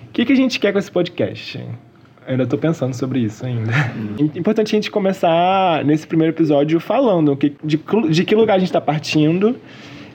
O que, que a gente quer com esse podcast? Eu ainda tô pensando sobre isso ainda. Hum. Importante a gente começar nesse primeiro episódio falando de, de que lugar a gente está partindo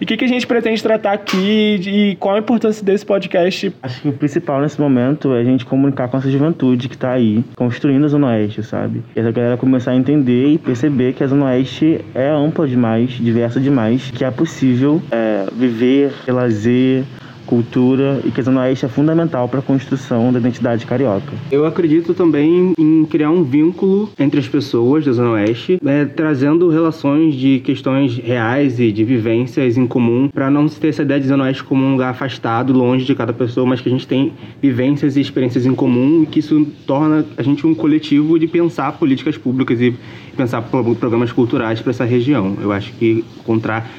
e o que, que, a gente pretende tratar aqui e qual a importância desse podcast? Acho que o principal nesse momento é a gente comunicar com essa juventude que está aí, construindo a Zona Oeste, sabe? E essa galera começar a entender e perceber que a Zona Oeste é ampla demais, diversa demais, que é possível é, viver, lazer, cultura e que a Zona Oeste é fundamental para a construção da identidade carioca. Eu acredito também em criar um vínculo entre as pessoas da Zona Oeste, é, trazendo relações de questões reais e de vivências em comum, para não se ter essa ideia de Zona Oeste como um lugar afastado, longe de cada pessoa, mas que a gente tem vivências e experiências em comum e que isso torna a gente um coletivo de pensar políticas públicas e pensar programas culturais para essa região. Eu acho que encontrar,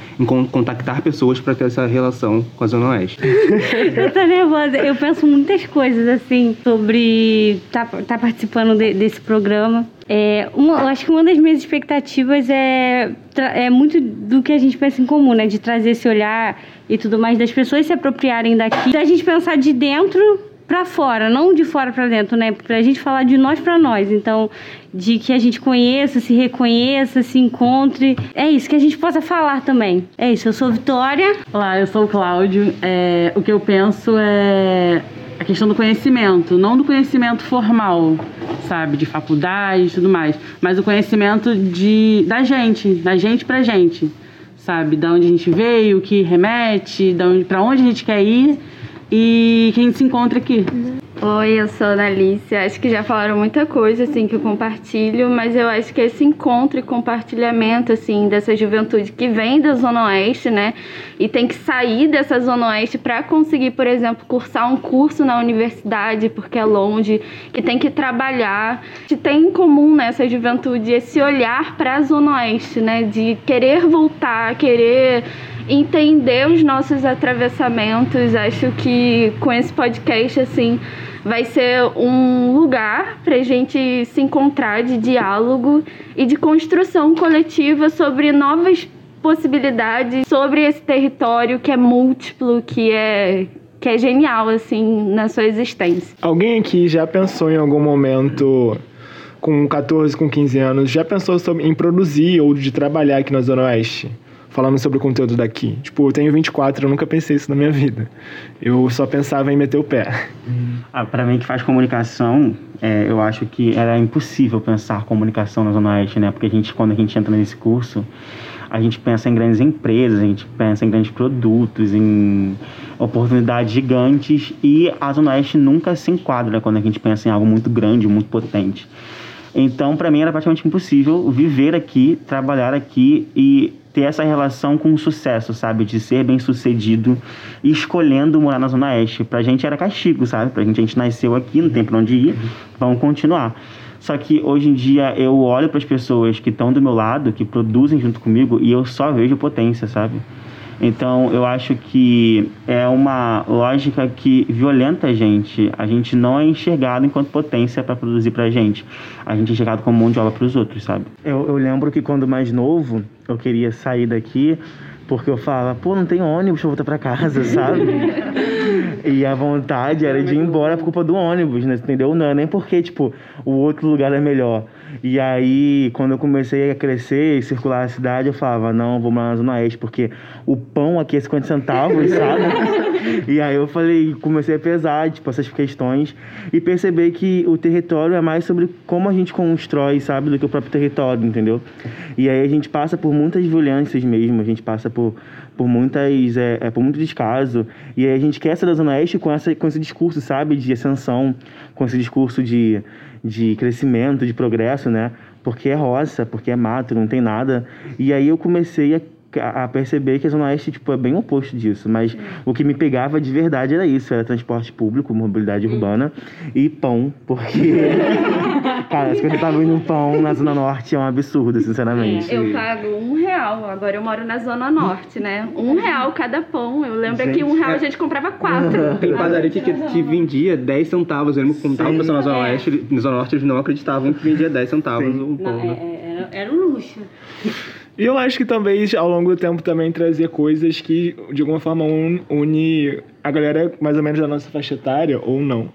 contactar pessoas para ter essa relação com a Zona Oeste. eu tô nervosa. Eu penso muitas coisas assim sobre estar tá, tá participando de, desse programa. É, uma, eu acho que uma das minhas expectativas é, é muito do que a gente pensa em comum, né? De trazer esse olhar e tudo mais, das pessoas se apropriarem daqui, da gente pensar de dentro para fora, não de fora para dentro, né? Pra gente falar de nós para nós. Então, de que a gente conheça, se reconheça, se encontre. É isso, que a gente possa falar também. É isso, eu sou Vitória. Olá, eu sou o Cláudio. É, o que eu penso é a questão do conhecimento, não do conhecimento formal, sabe, de faculdade e tudo mais, mas o conhecimento de da gente, da gente pra gente, sabe, da onde a gente veio, o que remete, da onde, pra onde a gente quer ir e que a gente se encontra aqui. Oi, eu sou a Analícia. Acho que já falaram muita coisa assim que eu compartilho, mas eu acho que esse encontro e compartilhamento assim dessa juventude que vem da Zona Oeste, né, e tem que sair dessa Zona Oeste para conseguir, por exemplo, cursar um curso na universidade porque é longe, que tem que trabalhar, que tem em comum nessa juventude esse olhar para a Zona Oeste, né, de querer voltar, querer entender os nossos atravessamentos. Acho que com esse podcast, assim, vai ser um lugar para a gente se encontrar de diálogo e de construção coletiva sobre novas possibilidades, sobre esse território que é múltiplo, que é que é genial assim na sua existência. Alguém aqui já pensou em algum momento com 14, com 15 anos, já pensou sobre, em produzir ou de trabalhar aqui na Zona Oeste? Falando sobre o conteúdo daqui. Tipo, eu tenho 24, eu nunca pensei isso na minha vida. Eu só pensava em meter o pé. Ah, para mim que faz comunicação, é, eu acho que era impossível pensar comunicação na Zona Oeste, né? Porque a gente, quando a gente entra nesse curso, a gente pensa em grandes empresas, a gente pensa em grandes produtos, em oportunidades gigantes e a Zona Oeste nunca se enquadra quando a gente pensa em algo muito grande, muito potente. Então, para mim era praticamente impossível viver aqui, trabalhar aqui e ter essa relação com o sucesso, sabe? De ser bem sucedido e escolhendo morar na Zona Oeste. Pra gente era castigo, sabe? Pra gente, a gente nasceu aqui, não tem pra onde ir, vamos continuar. Só que hoje em dia eu olho para as pessoas que estão do meu lado, que produzem junto comigo, e eu só vejo potência, sabe? Então eu acho que é uma lógica que violenta a gente. A gente não é enxergado enquanto potência para produzir para a gente. A gente é enxergado como mão de obra para os outros, sabe? Eu, eu lembro que quando mais novo eu queria sair daqui porque eu falava, pô, não tem ônibus pra voltar pra casa, sabe? e a vontade era de ir embora por culpa do ônibus, né? Entendeu? Não, nem porque, tipo, o outro lugar é melhor. E aí, quando eu comecei a crescer e circular a cidade, eu falava, não, vou morar na Zona Oeste, porque o pão aqui é 50 centavos, sabe? e aí eu falei, comecei a pesar, tipo, essas questões e perceber que o território é mais sobre como a gente constrói, sabe, do que o próprio território, entendeu? E aí a gente passa por muitas violências mesmo, a gente passa por, por muitas, é, é por muito descaso, e a gente quer ser da Zona Oeste com, essa, com esse discurso, sabe, de ascensão, com esse discurso de de crescimento, de progresso, né? Porque é roça, porque é mato, não tem nada. E aí eu comecei a a perceber que a Zona Oeste tipo, é bem oposto disso. Mas o que me pegava de verdade era isso: era transporte público, mobilidade urbana e pão. Porque, cara, 50 centavos no pão na Zona Norte é um absurdo, sinceramente. Eu pago um real. Agora eu moro na Zona Norte, né? Um real cada pão. Eu lembro gente, que um real a gente comprava quatro. Tem padaria que, que vendia 10 centavos. Eu contava pra na Zona Oeste, na Zona Norte eles não acreditavam que vendia 10 centavos Sim. o pão. Não, né? é, é era, era um luxo. E eu acho que talvez ao longo do tempo também trazer coisas que de alguma forma un- une a galera mais ou menos da nossa faixa etária, ou não.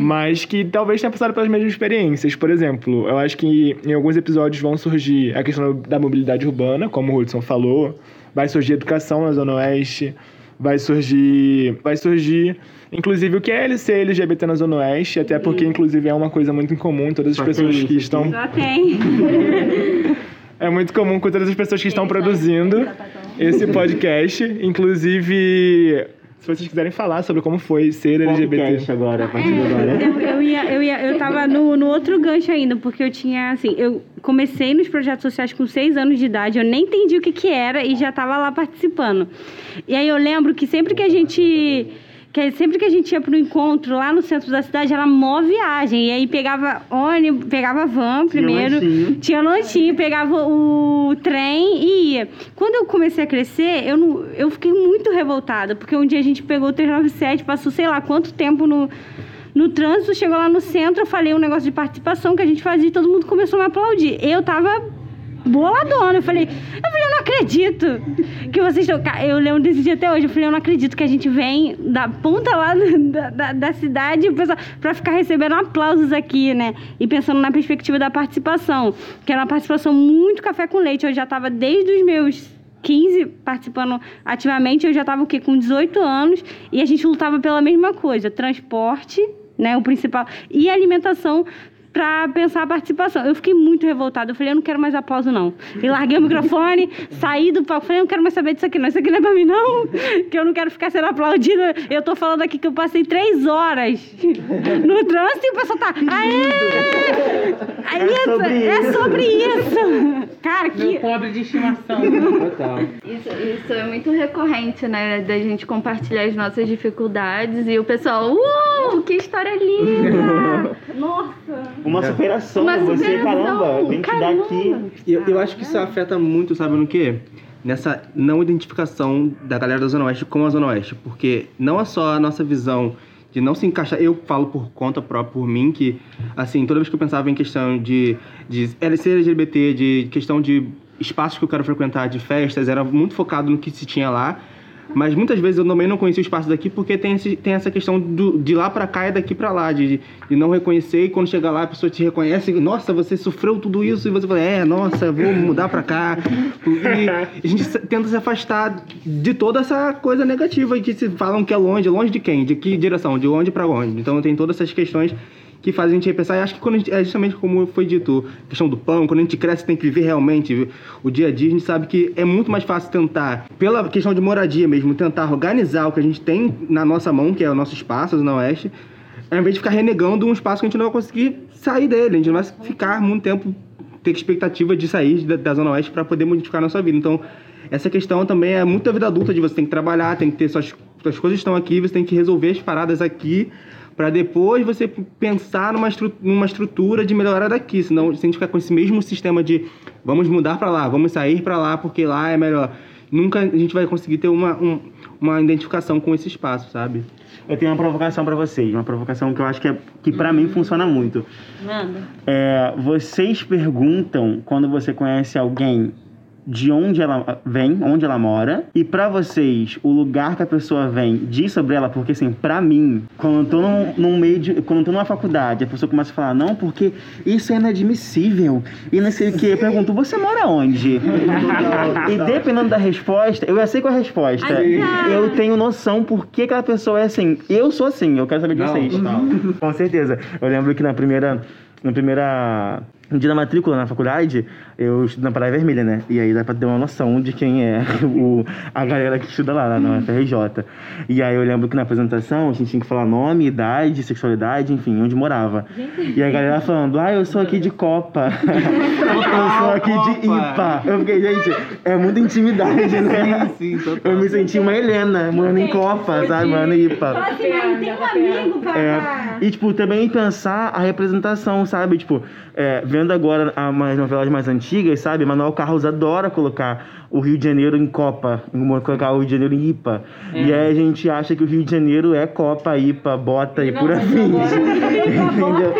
Mas que talvez tenha passado pelas mesmas experiências. Por exemplo, eu acho que em alguns episódios vão surgir a questão da mobilidade urbana, como o Hudson falou, vai surgir educação na Zona Oeste, vai surgir. Vai surgir. Inclusive o que é LC LGBT na Zona Oeste, até porque, inclusive, é uma coisa muito incomum, todas as Só pessoas que isso estão. Já tem. É muito comum com todas as pessoas que estão produzindo esse podcast. Inclusive, se vocês quiserem falar sobre como foi ser LGBT. Podcast agora, a partir de agora. Eu, eu ia, eu ia, eu tava no, no outro gancho ainda, porque eu tinha, assim, eu comecei nos projetos sociais com seis anos de idade, eu nem entendi o que que era e já tava lá participando. E aí eu lembro que sempre que a gente que sempre que a gente ia pro encontro lá no centro da cidade, era mó viagem. E aí pegava ônibus, pegava van primeiro, lanchinho. tinha lanchinho, pegava o trem e ia. Quando eu comecei a crescer, eu, não, eu fiquei muito revoltada, porque um dia a gente pegou o 397, passou sei lá quanto tempo no, no trânsito, chegou lá no centro, eu falei um negócio de participação que a gente fazia e todo mundo começou a me aplaudir. Eu tava boladona, eu falei, eu falei, eu não acredito que vocês. Ca- Eu lembro desse dia até hoje, eu falei, eu não acredito que a gente vem da ponta lá da, da, da cidade pra ficar recebendo aplausos aqui, né? E pensando na perspectiva da participação, que era uma participação muito café com leite, eu já tava desde os meus 15 participando ativamente, eu já estava o quê? Com 18 anos e a gente lutava pela mesma coisa, transporte, né, o principal, e alimentação para pensar a participação. Eu fiquei muito revoltada. Eu falei, eu não quero mais aplauso, não. E larguei o microfone, saí do palco. Falei, eu não quero mais saber disso aqui, não. Isso aqui não é pra mim, não. Que eu não quero ficar sendo aplaudida. Eu tô falando aqui que eu passei três horas no trânsito e o pessoal tá. Aê! Aí É sobre é isso. sobre isso. Cara, que. Meu pobre de estimação. Total. Isso, isso é muito recorrente, né? Da gente compartilhar as nossas dificuldades e o pessoal, uau, que história linda! Nossa! Uma superação, Uma você, superação, caramba, vem te dar aqui. Eu, eu acho que isso afeta muito, sabe no quê? Nessa não identificação da galera da Zona Oeste com a Zona Oeste. Porque não é só a nossa visão de não se encaixar. Eu falo por conta própria, por mim, que, assim, toda vez que eu pensava em questão de, de LC LGBT, de questão de espaços que eu quero frequentar, de festas, era muito focado no que se tinha lá. Mas muitas vezes eu também não conhecia o espaço daqui porque tem, esse, tem essa questão do, de lá pra cá e daqui pra lá, de, de não reconhecer e quando chega lá a pessoa te reconhece, nossa, você sofreu tudo isso e você fala, é, nossa, vou mudar pra cá. E a gente tenta se afastar de toda essa coisa negativa que se falam que é longe, longe de quem? De que direção? De onde pra onde? Então tem todas essas questões que fazem a gente repensar. E acho que quando gente, é justamente como foi dito, a questão do pão, quando a gente cresce tem que viver realmente o dia a dia, a gente sabe que é muito mais fácil tentar, pela questão de moradia mesmo, tentar organizar o que a gente tem na nossa mão, que é o nosso espaço, a Zona Oeste, ao invés de ficar renegando um espaço que a gente não vai conseguir sair dele, a gente não vai ficar muito tempo ter expectativa de sair da, da Zona Oeste para poder modificar a nossa vida. Então, essa questão também é muito da vida adulta, de você tem que trabalhar, tem que ter suas, suas coisas estão aqui, você tem que resolver as paradas aqui, para depois você pensar numa, estru numa estrutura de melhorar daqui. Senão, se a gente ficar com esse mesmo sistema de vamos mudar para lá, vamos sair para lá porque lá é melhor, nunca a gente vai conseguir ter uma, um- uma identificação com esse espaço, sabe? Eu tenho uma provocação pra vocês, uma provocação que eu acho que, é, que para mim funciona muito. Manda. É, vocês perguntam quando você conhece alguém de onde ela vem, onde ela mora, e pra vocês o lugar que a pessoa vem diz sobre ela, porque assim, pra mim, quando eu tô num, num meio de, quando eu tô numa faculdade, a pessoa começa a falar, não, porque isso é inadmissível, e não sei o que, eu pergunto, você mora onde? e dependendo da resposta, eu já sei qual é a resposta, eu tenho noção por que aquela pessoa é assim, eu sou assim, eu quero saber de Não, vocês. total. Com certeza. Eu lembro que na primeira. Na primeira. No dia da matrícula na faculdade, eu estudo na Praia Vermelha, né? E aí dá pra ter uma noção de quem é o, a galera que estuda lá, lá na FRJ. E aí eu lembro que na apresentação a gente tinha que falar nome, idade, sexualidade, enfim, onde morava. E a galera falando, ah, eu sou aqui de Copa. eu sou aqui de. IPA. Eu fiquei, gente, é muita intimidade, né? Sim, total. Eu me senti uma Helena, morando em Copa, sabe? Morando em IPA. Fala assim, mas tem um amigo pra. É, e, tipo, também pensar a representação, sabe? Tipo, é, vendo agora a- umas novelas mais antigas, sabe? Manuel Carlos adora colocar o Rio de Janeiro em Copa, colocar o Rio de Janeiro em IPA. E aí a gente acha que o Rio de Janeiro é Copa, IPA, Bota e Não, por agora- Entendeu?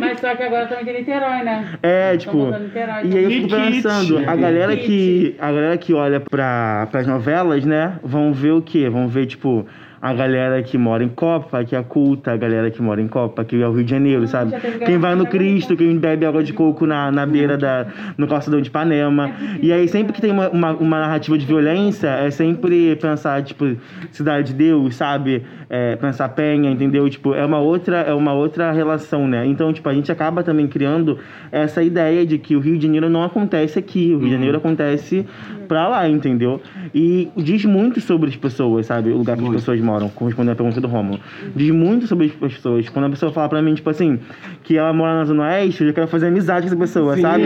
Mas só que agora também tem Niterói, né? É, tipo. Niterói, E aí eu fico pensando, a galera que. A galera que olha pra, pras novelas, né, vão ver o quê? Vão ver, tipo, a galera que mora em Copa, que é culta, a galera que mora em Copa, que é o Rio de Janeiro, sabe? já teve Quem vai no Cristo, quem bebe água de coco na, na beira da. no calçadão de Ipanema. E aí sempre que tem uma, uma, uma narrativa de violência, é sempre pensar, tipo, Cidade de Deus, sabe? É, pensar Penha, entendeu? Tipo, é uma outra, é uma outra relação, né? Então, tipo, a gente acaba também criando essa ideia de que o Rio de Janeiro não acontece aqui, o Rio de Janeiro acontece pra lá, entendeu? E diz muito sobre as pessoas, sabe? O lugar que as pessoas moram, correspondendo à pergunta do Romulo. Diz muito sobre as pessoas. Quando a pessoa fala pra mim, tipo assim, que ela mora na Zona Oeste, eu já quero fazer amizade com essa pessoa, Sim. sabe?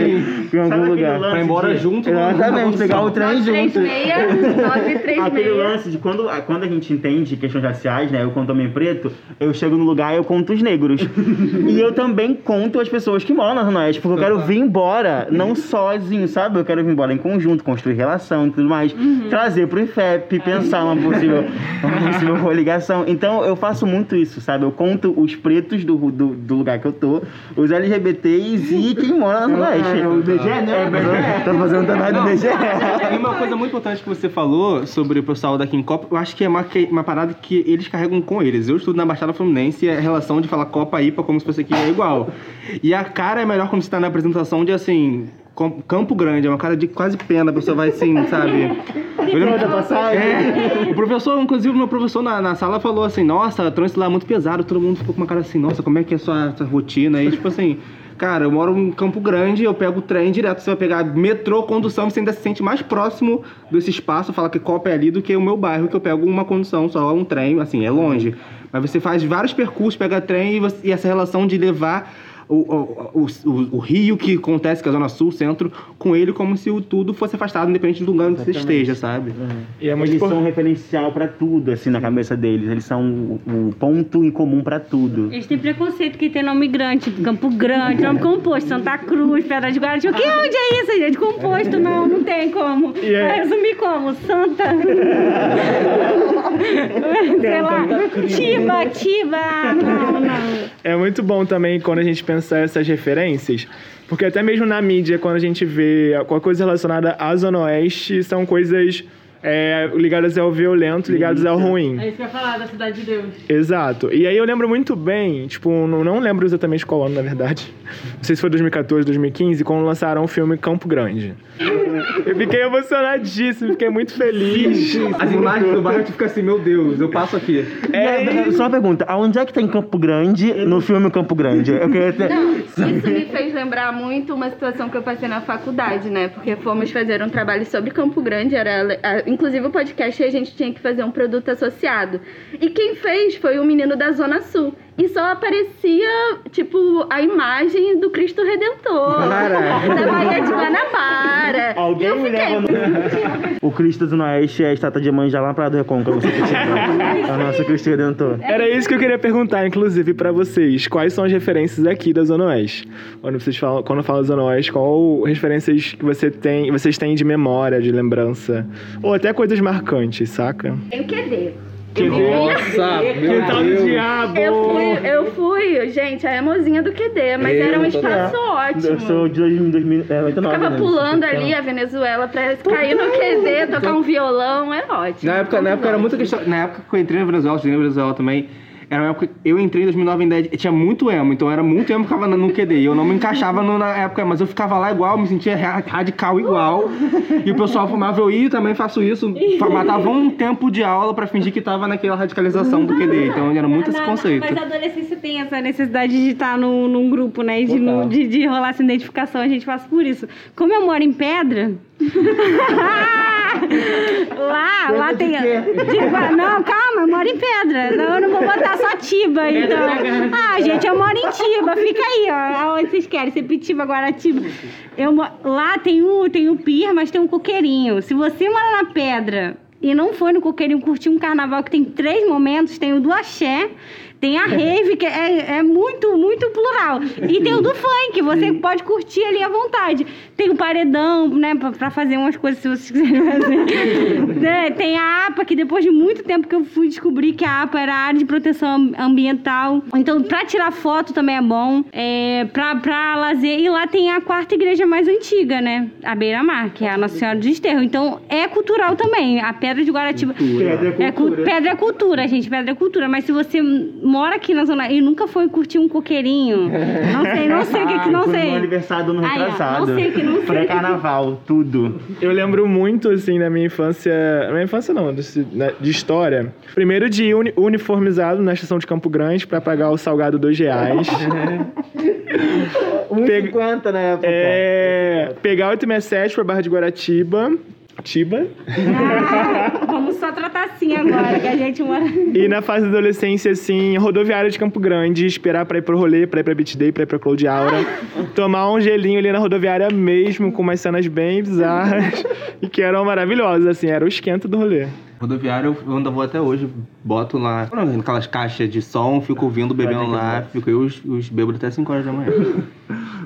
Em algum aquele lugar. lance Pra ir embora de- junto, Exatamente, não- pegar o trem junto. 936 Aquele 936. lance de quando, quando a gente entende questões raciais, né? Eu conto homem preto, eu chego no lugar e eu conto os negros. e eu também conto as pessoas que moram na Zona Oeste, porque eu quero vir embora, não sozinho, sabe? Eu quero vir embora em conjunto, construir relação e tudo mais. Trazer pro IFEP, pensar uma possível, uma possível coligação. Então eu faço muito isso, sabe? Eu conto os pretos do, do, do lugar que eu tô, os LGBTs e quem mora na Zona Oeste. É, o BGE, né? É, o BGE. Tô fazendo também do BGE. E uma coisa muito importante que você falou sobre o pessoal daqui em Copa, eu acho que é uma, que- uma parada que eles carregam com eles. Eu estudo na Baixada Fluminense e a relação de falar Copa IPA como se fosse aqui é igual. E a cara é melhor quando você tá na apresentação de assim. Campo Grande, é uma cara de quase pena, a pessoa vai assim, sabe? Eu lembro- É, o professor, inclusive, o meu professor na, na sala falou assim: Nossa, o trânsito lá é muito pesado. Todo mundo ficou com uma cara assim: Nossa, como é que é a sua, sua rotina? E tipo assim, cara, eu moro em Campo Grande, eu pego o trem direto. Você vai pegar metrô, condução, você ainda se sente mais próximo desse espaço. Fala que Copa é ali do que o meu bairro, que eu pego uma condução só, um trem, assim, é longe. Mas você faz vários percursos, pega trem e, você- e essa relação de levar. O, o, o, o- rio que acontece, que é a Zona Sul, centro, com ele como se o tudo fosse afastado, independente do lugar onde você esteja, sabe? E é muito eles são um referencial pra tudo, assim, na cabeça deles. Eles são o, o ponto em comum pra tudo. Eles têm preconceito que tem nome grande, tipo Campo Grande, nome composto, Santa Cruz, Pedra de Guarda. O que? Onde é isso, gente? Composto, não, não tem como. E é- Vai resumir como? Santa. Sei lá. Tiba, Tiba. Não, não. É muito bom também quando a gente pensa essas referências, porque até mesmo na mídia, quando a gente vê qualquer coisa relacionada à Zona Oeste, são coisas é, ligadas ao violento, ligadas ao ruim. É isso que eu ia falar da Cidade de Deus. Exato. E aí eu lembro muito bem, tipo, não, não lembro exatamente qual ano, na verdade. Não sei se foi 2014, 2015, quando lançaram o filme Campo Grande. Eu fiquei emocionadíssimo, fiquei muito feliz. As imagens do bairro tu fica assim, meu Deus, eu passo aqui. É, só uma pergunta, aonde é que tem Campo Grande no filme Campo Grande? Eu queria ter... Não, isso me fez lembrar muito uma situação que eu passei na faculdade, né? Porque fomos fazer um trabalho sobre Campo Grande, era inclusive o podcast a gente tinha que fazer um produto associado. E quem fez foi o menino da Zona Sul. E só aparecia, tipo, a imagem do Cristo Redentor. Caraca. Da Baía de Guanabara. Alguém eu me fiquei leva no... O Cristo do Oeste é a estátua de Iemanjá lá pra do Recôncavo. É o nosso Cristo Redentor. Era isso que eu queria perguntar, inclusive, pra vocês. Quais são as referências aqui da Zona Oeste? Quando vocês falam, quando fala Zona Oeste, qual referências que você tem, vocês têm de memória, de lembrança? Ou até coisas marcantes, saca? Tem o QD. Nossa, meu tal do diabo! Eu fui, eu fui, gente, a emozinha do QD, mas Eu era um tô- espaço ótimo. Eu sou de 2000, é, 89, Ficava né? pulando ali a Venezuela pra cair no QD, tocar um violão, é ótimo. Na época, na época era muita questão. Na época que eu entrei na Venezuela, eu estudei na Venezuela também. Era uma época. Eu entrei em 2009 em 10. Tinha muito emo, então era muito emo que ficava no QD. E eu não me encaixava no- na época, mas eu ficava lá igual, me sentia ra- radical igual. E o pessoal fumava, eu ia também faço isso. Matava um tempo de aula pra fingir que tava naquela radicalização do QD. Então era muito esse conceito. Mas a adolescência tem essa necessidade de estar num, num grupo, né? E de, no- de, de rolar essa identificação. A gente passa por isso. Como eu moro em pedra. lá, lá tem. Tipo, não, calma, eu moro em pedra. Não, eu não vou botar só Tiba, então. Ah, gente, eu moro em Tiba. Fica aí, ó. Aonde vocês querem? Sepitiba, Guaratiba. Eu, lá tem o, tem o pier, mas tem um coqueirinho. Se você mora na pedra e não foi no Coqueirinho curtir um carnaval que tem três momentos, tem o do axé, tem a rave, que é, é muito, muito plural. E tem o do funk, você pode curtir ali à vontade. Tem o paredão, né, pra, pra fazer umas coisas se vocês quiserem fazer. Né, Tem a APA, que depois de muito tempo que eu fui descobrir que a APA era a área de proteção am- ambiental. Então, pra tirar foto também é bom. É, pra, pra lazer. E lá tem a quarta igreja mais antiga, né? A Beira-Mar, que é a Nossa Senhora do Desterro. Então, é cultural também. A Pedra de Guaratiba. É cu- pedra é cultura, gente. Pedra é cultura. Mas se você mora aqui na zona e nunca foi curtir um coqueirinho, não sei, não sei o que que não Fui sei. No aniversário do ano ó, retrasado. não sei o que não sei. Pré-carnaval, tudo. Eu lembro muito, assim, da minha infância. Na minha infância não, desse- né, de história. Primeiro de ir uni- uniformizado na estação de Campo Grande pra pagar o salgado dois reais. 1,50 na época. é, pegar o 867 pra Barra de Guaratiba. Tiba. Assim agora, que a gente mora. E na fase da adolescência, assim, rodoviária de Campo Grande, esperar pra ir pro rolê, pra ir pra Beat Day, pra ir pra Cloud Aura. tomar um gelinho ali na rodoviária mesmo, com umas cenas bem bizarras. e que eram maravilhosas, assim, era o esquenta do rolê. Rodoviária eu ainda vou até hoje, boto lá aquelas caixas de som, fico ouvindo, bebendo lá, fico eu os, os bêbados até 5 horas da manhã.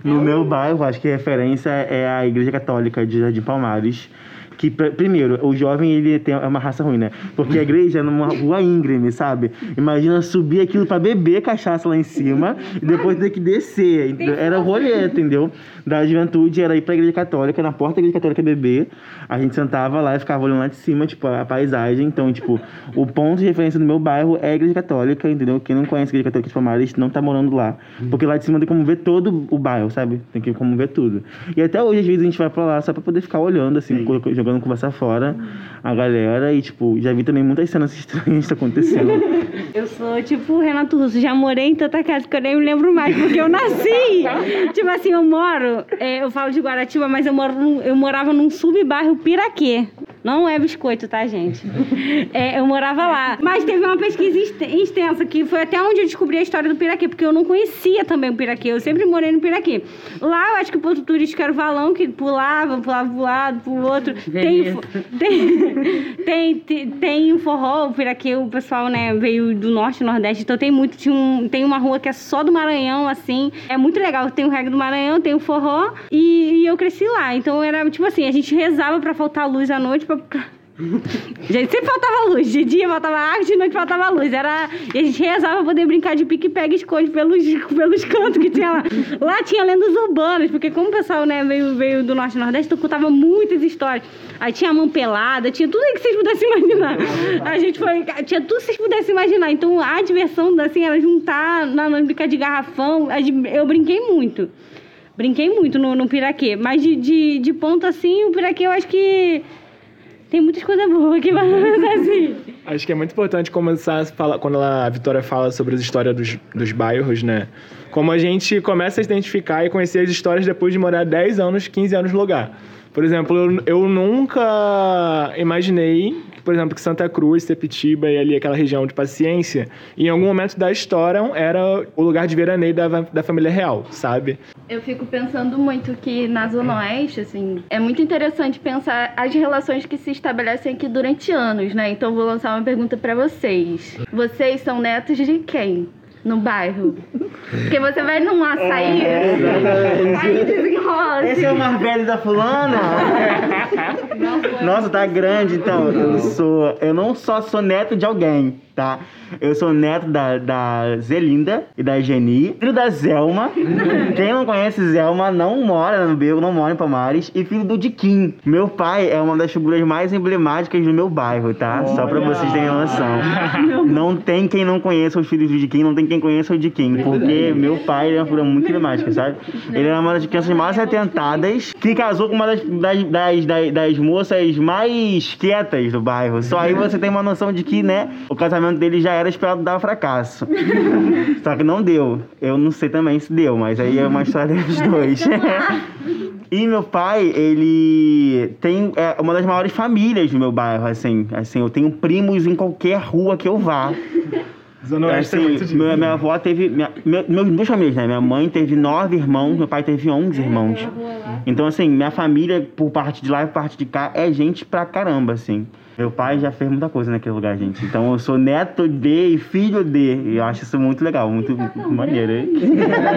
No meu bairro, acho que a referência é a Igreja Católica de Jardim Palmares. Que, pr- primeiro, o jovem ele tem é uma raça ruim, né? Porque a igreja é numa rua íngreme, sabe? Imagina subir aquilo pra beber cachaça lá em cima e depois ter que descer. Era o rolê, entendeu? Da juventude era ir pra igreja católica, na porta da igreja católica beber. A gente sentava lá e ficava olhando lá de cima, tipo, a paisagem. Então, tipo, o ponto de referência do meu bairro é a igreja católica, entendeu? Quem não conhece a igreja católica de Palmares não tá morando lá. Porque lá de cima tem como ver todo o bairro, sabe? Tem que como ver tudo. E até hoje, às vezes, a gente vai pra lá só pra poder ficar olhando, assim, co- jogando conversa fora a galera. E, tipo, já vi também muitas cenas estranhas acontecendo. Eu sou tipo Renato Russo, já morei em tanta casa que eu nem me lembro mais, porque eu nasci. tipo assim, eu moro, é, eu falo de Guaratiba, mas eu, moro num- eu morava num subbairro Piraquê. Não é biscoito, tá, gente? É, eu morava lá. Mas teve uma pesquisa exte- extensa, que foi até onde eu descobri a história do Piraquê, porque eu não conhecia também o Piraquê. Eu sempre morei no Piraquê. Lá, eu acho que o ponto turístico era o valão, que pulava, pulava pro lado, pro outro. Tem, Beleza. tem, tem, tem, forró, o Piraquê, o pessoal, né, veio do norte e nordeste, então tem muito, tinha um, tem uma rua que é só do Maranhão, assim, é muito legal, tem o reggae do Maranhão, tem o forró, e, e eu cresci lá, então era, tipo assim, a gente rezava pra faltar luz à noite, pra... Gente, sempre faltava luz. De dia faltava água, de noite faltava luz. Era... E a gente rezava pra poder brincar de pique, pega e esconde pelos, pelos cantos que tinha lá. Lá tinha lendas urbanas, porque como o pessoal né, veio, veio do norte e nordeste, contava muitas histórias. Aí tinha a mão pelada, tinha tudo aí que vocês pudessem imaginar. A gente foi. Tinha tudo que vocês pudessem imaginar. Então a diversão assim, era juntar na, na brincar de garrafão. Eu brinquei muito. Brinquei muito no, no Piraquê. Mas de, de, de ponto assim, o Piraquê eu acho que. Tem muitas coisas boas aqui, mas assim. Acho que é muito importante começar a falar, quando ela- a Vitória fala sobre as histórias dos, dos bairros, né? Como a gente começa a se identificar e conhecer as histórias depois de morar 10 anos, 15 anos no lugar. Por exemplo, eu, eu nunca imaginei, que, por exemplo, que Santa Cruz, Sepitiba e ali aquela região de paciência, em algum momento da história era o lugar de veraneio da, da família real, sabe? Eu fico pensando muito que na Zona Oeste, assim, é muito interessante pensar as relações que se estabelecem aqui durante anos, né? Então vou lançar uma pergunta pra vocês. Vocês são netos de quem? No bairro? Porque você vai num açaí, aí desenrola. Esse é o mais velho da fulana? Nossa, tá grande, então. Eu sou. Eu não só sou neto de alguém, tá? Eu sou neto da, da Zelinda e da Geni, filho da Zelma. Quem não conhece Zelma não mora no Bego, não mora em Palmares. E filho do Diquim. Meu pai é uma das figuras mais emblemáticas do meu bairro, tá? Só pra vocês terem noção. Não tem quem não conheça os filhos do Diquim, não tem quem conheça o Diquim. Porque meu pai é uma figura muito emblemática, sabe? Ele era uma das crianças mais atentadas, que casou com uma das, das, das, das, das moças mais quietas do bairro. Só aí você tem uma noção de que, né, o casamento dele já era esperado dar fracasso. Só que não deu. Eu não sei também se deu, mas aí é uma história dos dois. E meu pai, ele tem é, uma das maiores famílias do meu bairro, assim. Assim, eu tenho primos em qualquer rua que eu vá. Zona Oeste Assim, tem muito disso. minha, minha avó teve. Minha, meu, meus famílias, né? Minha mãe teve nove irmãos, meu pai teve onze irmãos. Então, assim, minha família, por parte de lá e por parte de cá, é gente pra caramba, assim. Meu pai já fez muita coisa naquele lugar, gente. Então eu sou neto de e filho de. E eu acho isso muito legal, muito, muito maneiro. hein?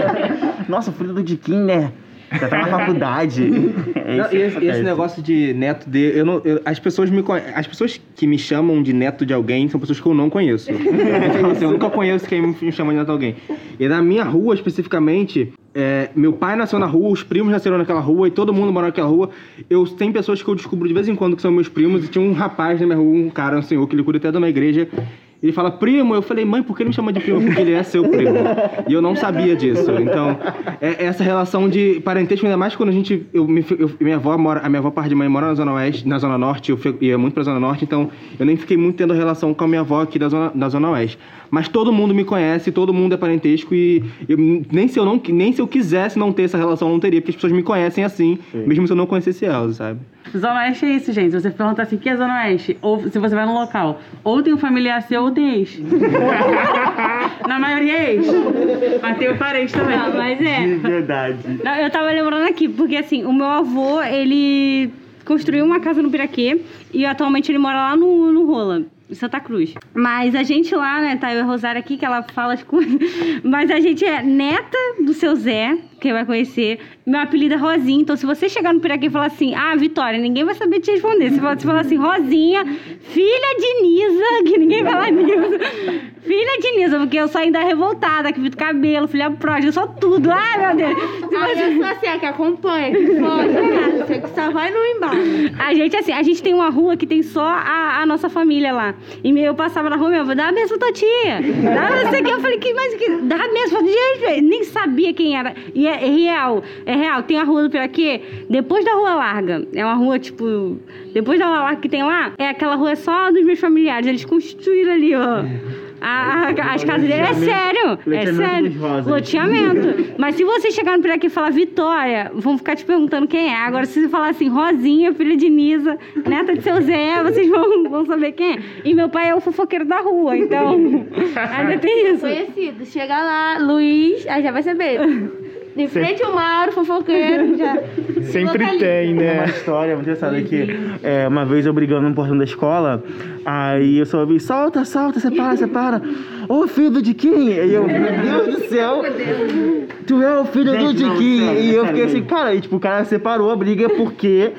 Nossa, filho do Diquim, né? Já tá na faculdade. É Não, e esse, acontece. esse negócio de neto de. Eu não, eu- as, pessoas me, as pessoas que me chamam de neto de alguém são pessoas que eu não conheço. Assim, eu nunca conheço quem me chama de neto de alguém. E na minha rua, especificamente, é, meu pai nasceu na rua, os primos nasceram naquela rua e todo mundo mora naquela rua. Eu tem pessoas que eu descubro de vez em quando que são meus primos. E tinha um rapaz na minha rua, um cara, um senhor, que ele cuida até de uma igreja. Ele fala, primo, eu falei, mãe, por que ele me chama de primo? Porque ele é seu primo. E eu não sabia disso. Então, é essa relação de parentesco, ainda mais quando a gente. Eu, eu- minha avó mora, a minha avó, parte de mãe, mora na Zona Oeste, na Zona Norte, eu ia muito pra Zona Norte, então eu nem fiquei muito tendo relação com a minha avó aqui da Zona, da Zona Oeste. Mas todo mundo me conhece, todo mundo é parentesco e eu- nem, se eu não, nem se eu quisesse não ter essa relação, eu não teria, porque as pessoas me conhecem assim, mesmo se eu não conhecesse elas, sabe? Zona Oeste é isso, gente. Se você perguntar assim, o que é Zona Oeste? Ou se você vai no local, ou tem um familiar seu ou ex. Na maioria é ex. Mas tem o parente também. Ah, mas é. De verdade. Não, eu tava lembrando aqui, porque assim, o meu avô, ele construiu uma casa no Piraquê e atualmente ele mora lá no, no Rola. Santa Cruz. Mas a gente lá, né, tá eu e a Rosária aqui, que ela fala as coisas. Mas a gente é neta do seu Zé, quem vai conhecer. Meu apelido é Rosinha. Então, se você chegar no Piraquê e falar assim, ah, Vitória, ninguém vai saber te responder. Se você falar assim, Rosinha, filha de Nisa, que ninguém vai lá Nisa. Filha de Nisa, porque eu sou ainda revoltada, que pinto cabelo, filha pródiga, eu sou tudo. Ai, meu Deus. Aí você- eu sou assim, a que acompanha, que foge, cara. Você que só vai no embalo. A gente, assim, a gente tem uma rua que tem só a, a nossa família lá. E eu passava na rua, meu avô, dá a tua tia. Dá não sei o que. Eu falei, que, mas que, dá a tua tia. Nem sabia quem era. E é, é real, é real. Tem a rua do Piraquê, depois da Rua Larga. É uma rua, tipo, depois da Rua Larga que tem lá, é aquela rua só dos meus familiares. Eles construíram ali, ó. A- a- as casas dele. É sério, é Loteamento sério. Loteamento. Mas se você chegar no Piraquê e falar Vitória, vão ficar te perguntando quem é. Agora, se você falar assim, Rosinha, filha de Nisa, neta de seu Zé, vocês vão, vão saber quem é. E meu pai é o fofoqueiro da rua, então ainda tem isso. Conhecido. Chega lá, Luiz, aí já vai saber. De frente o Mauro, fofoqueiro, já. Sempre Localiza. tem, É uma né? história muito engraçada que é, uma vez eu brigando no portão da escola, aí eu só ouvi, solta, solta, separa, separa. Ô filho de quem? E eu, meu Deus do céu, tu é o filho do Gente, não, Diquim. sério, E eu fiquei assim, cara, e, tipo, o cara separou a briga porque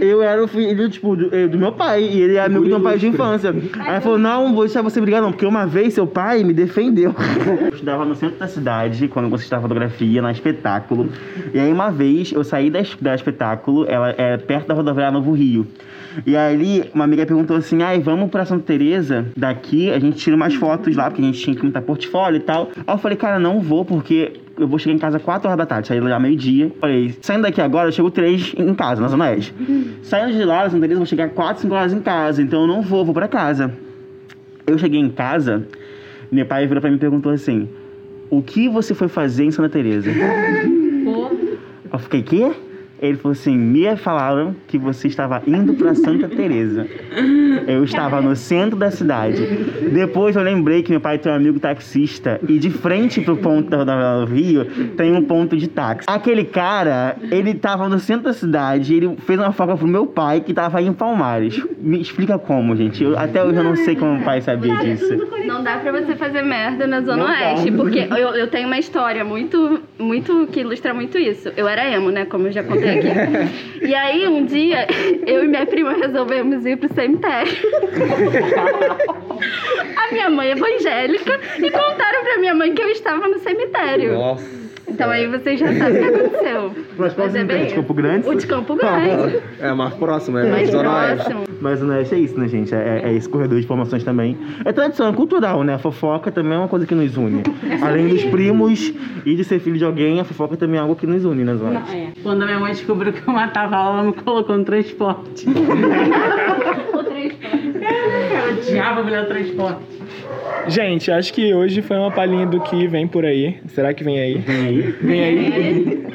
eu era o filho, tipo, do, eh, do meu pai. E ele é amigo do meu pai de infância. Aí ele falou, não, vou deixar você brigar não, porque uma vez seu pai me defendeu. Eu estudava no centro da cidade, quando eu assistia fotografia, na espetáculo. E aí uma vez eu saí da, da espetáculo, ela é perto da rodoviária Novo Rio. E aí uma amiga perguntou assim, ai, vamos pra Santa Teresa, daqui a gente tira umas fotos lá, porque a gente tinha que montar portfólio e tal. Aí eu falei, cara, não vou, porque eu vou chegar em casa 4 horas da tarde, saí lá meio-dia. Falei, saindo daqui agora, eu chego 3 em casa, na Zona Oeste. Saindo de lá, na Santa Teresa, eu vou chegar 4, 5 horas em casa, então eu não vou, vou pra casa. Eu cheguei em casa, meu pai virou pra mim e perguntou assim, o que você foi fazer em Santa Teresa? Eu fiquei, quê? Ele falou assim, me falaram que você estava indo pra Santa Teresa. Eu estava no centro da cidade. Depois eu lembrei que meu pai tem um amigo taxista e de frente pro ponto da rodoviária do Rio tem um ponto de táxi. Aquele cara, ele tava no centro da cidade, ele fez uma foca pro meu pai que tava em Palmares. Me explica como, gente. Eu- até hoje eu não sei como meu pai sabia disso. Não dá pra você fazer merda na Zona Não dá. Oeste, porque eu, eu tenho uma história muito, muito, que ilustra muito isso. Eu era emo, né, como eu já contei aqui. E aí, um dia, eu e minha prima resolvemos ir pro cemitério. A minha mãe é evangélica e contaram pra minha mãe que eu estava no cemitério. Nossa. Então aí vocês já sabem o que aconteceu. Mas qual Mas é bem De. Campo Grande? O de Campo Grande. É mais próximo, é Mais Oeste. próximo. Mas o Oeste é isso, né, gente? É, é esse corredor de informações também. É tradição, é cultural, né? A fofoca também é uma coisa que nos une. Além dos primos e de ser filho de alguém, a fofoca também é algo que nos une nas Zona. É. Quando a minha mãe descobriu que eu matava aula, ela me colocou no transporte. Eu odiava mulher do transporte. Gente, acho que hoje foi uma palhinha do que vem por aí. Será que vem aí? Vem aí. Vem aí.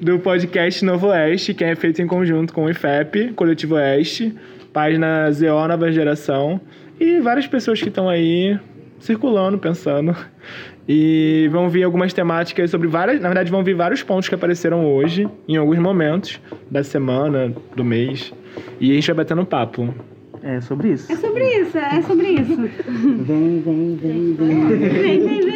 Do podcast Novo Oeste, que é feito em conjunto com o IFEP, Coletivo Oeste, página ZO Nova Geração e várias pessoas que estão aí circulando, pensando. E vão vir algumas temáticas sobre várias. Na verdade, vão vir vários pontos que apareceram hoje, em alguns momentos da semana, do mês. E a gente vai batendo papo. É sobre isso. É sobre isso, é sobre isso. Vem, vem, vem, vem. Vem, vem,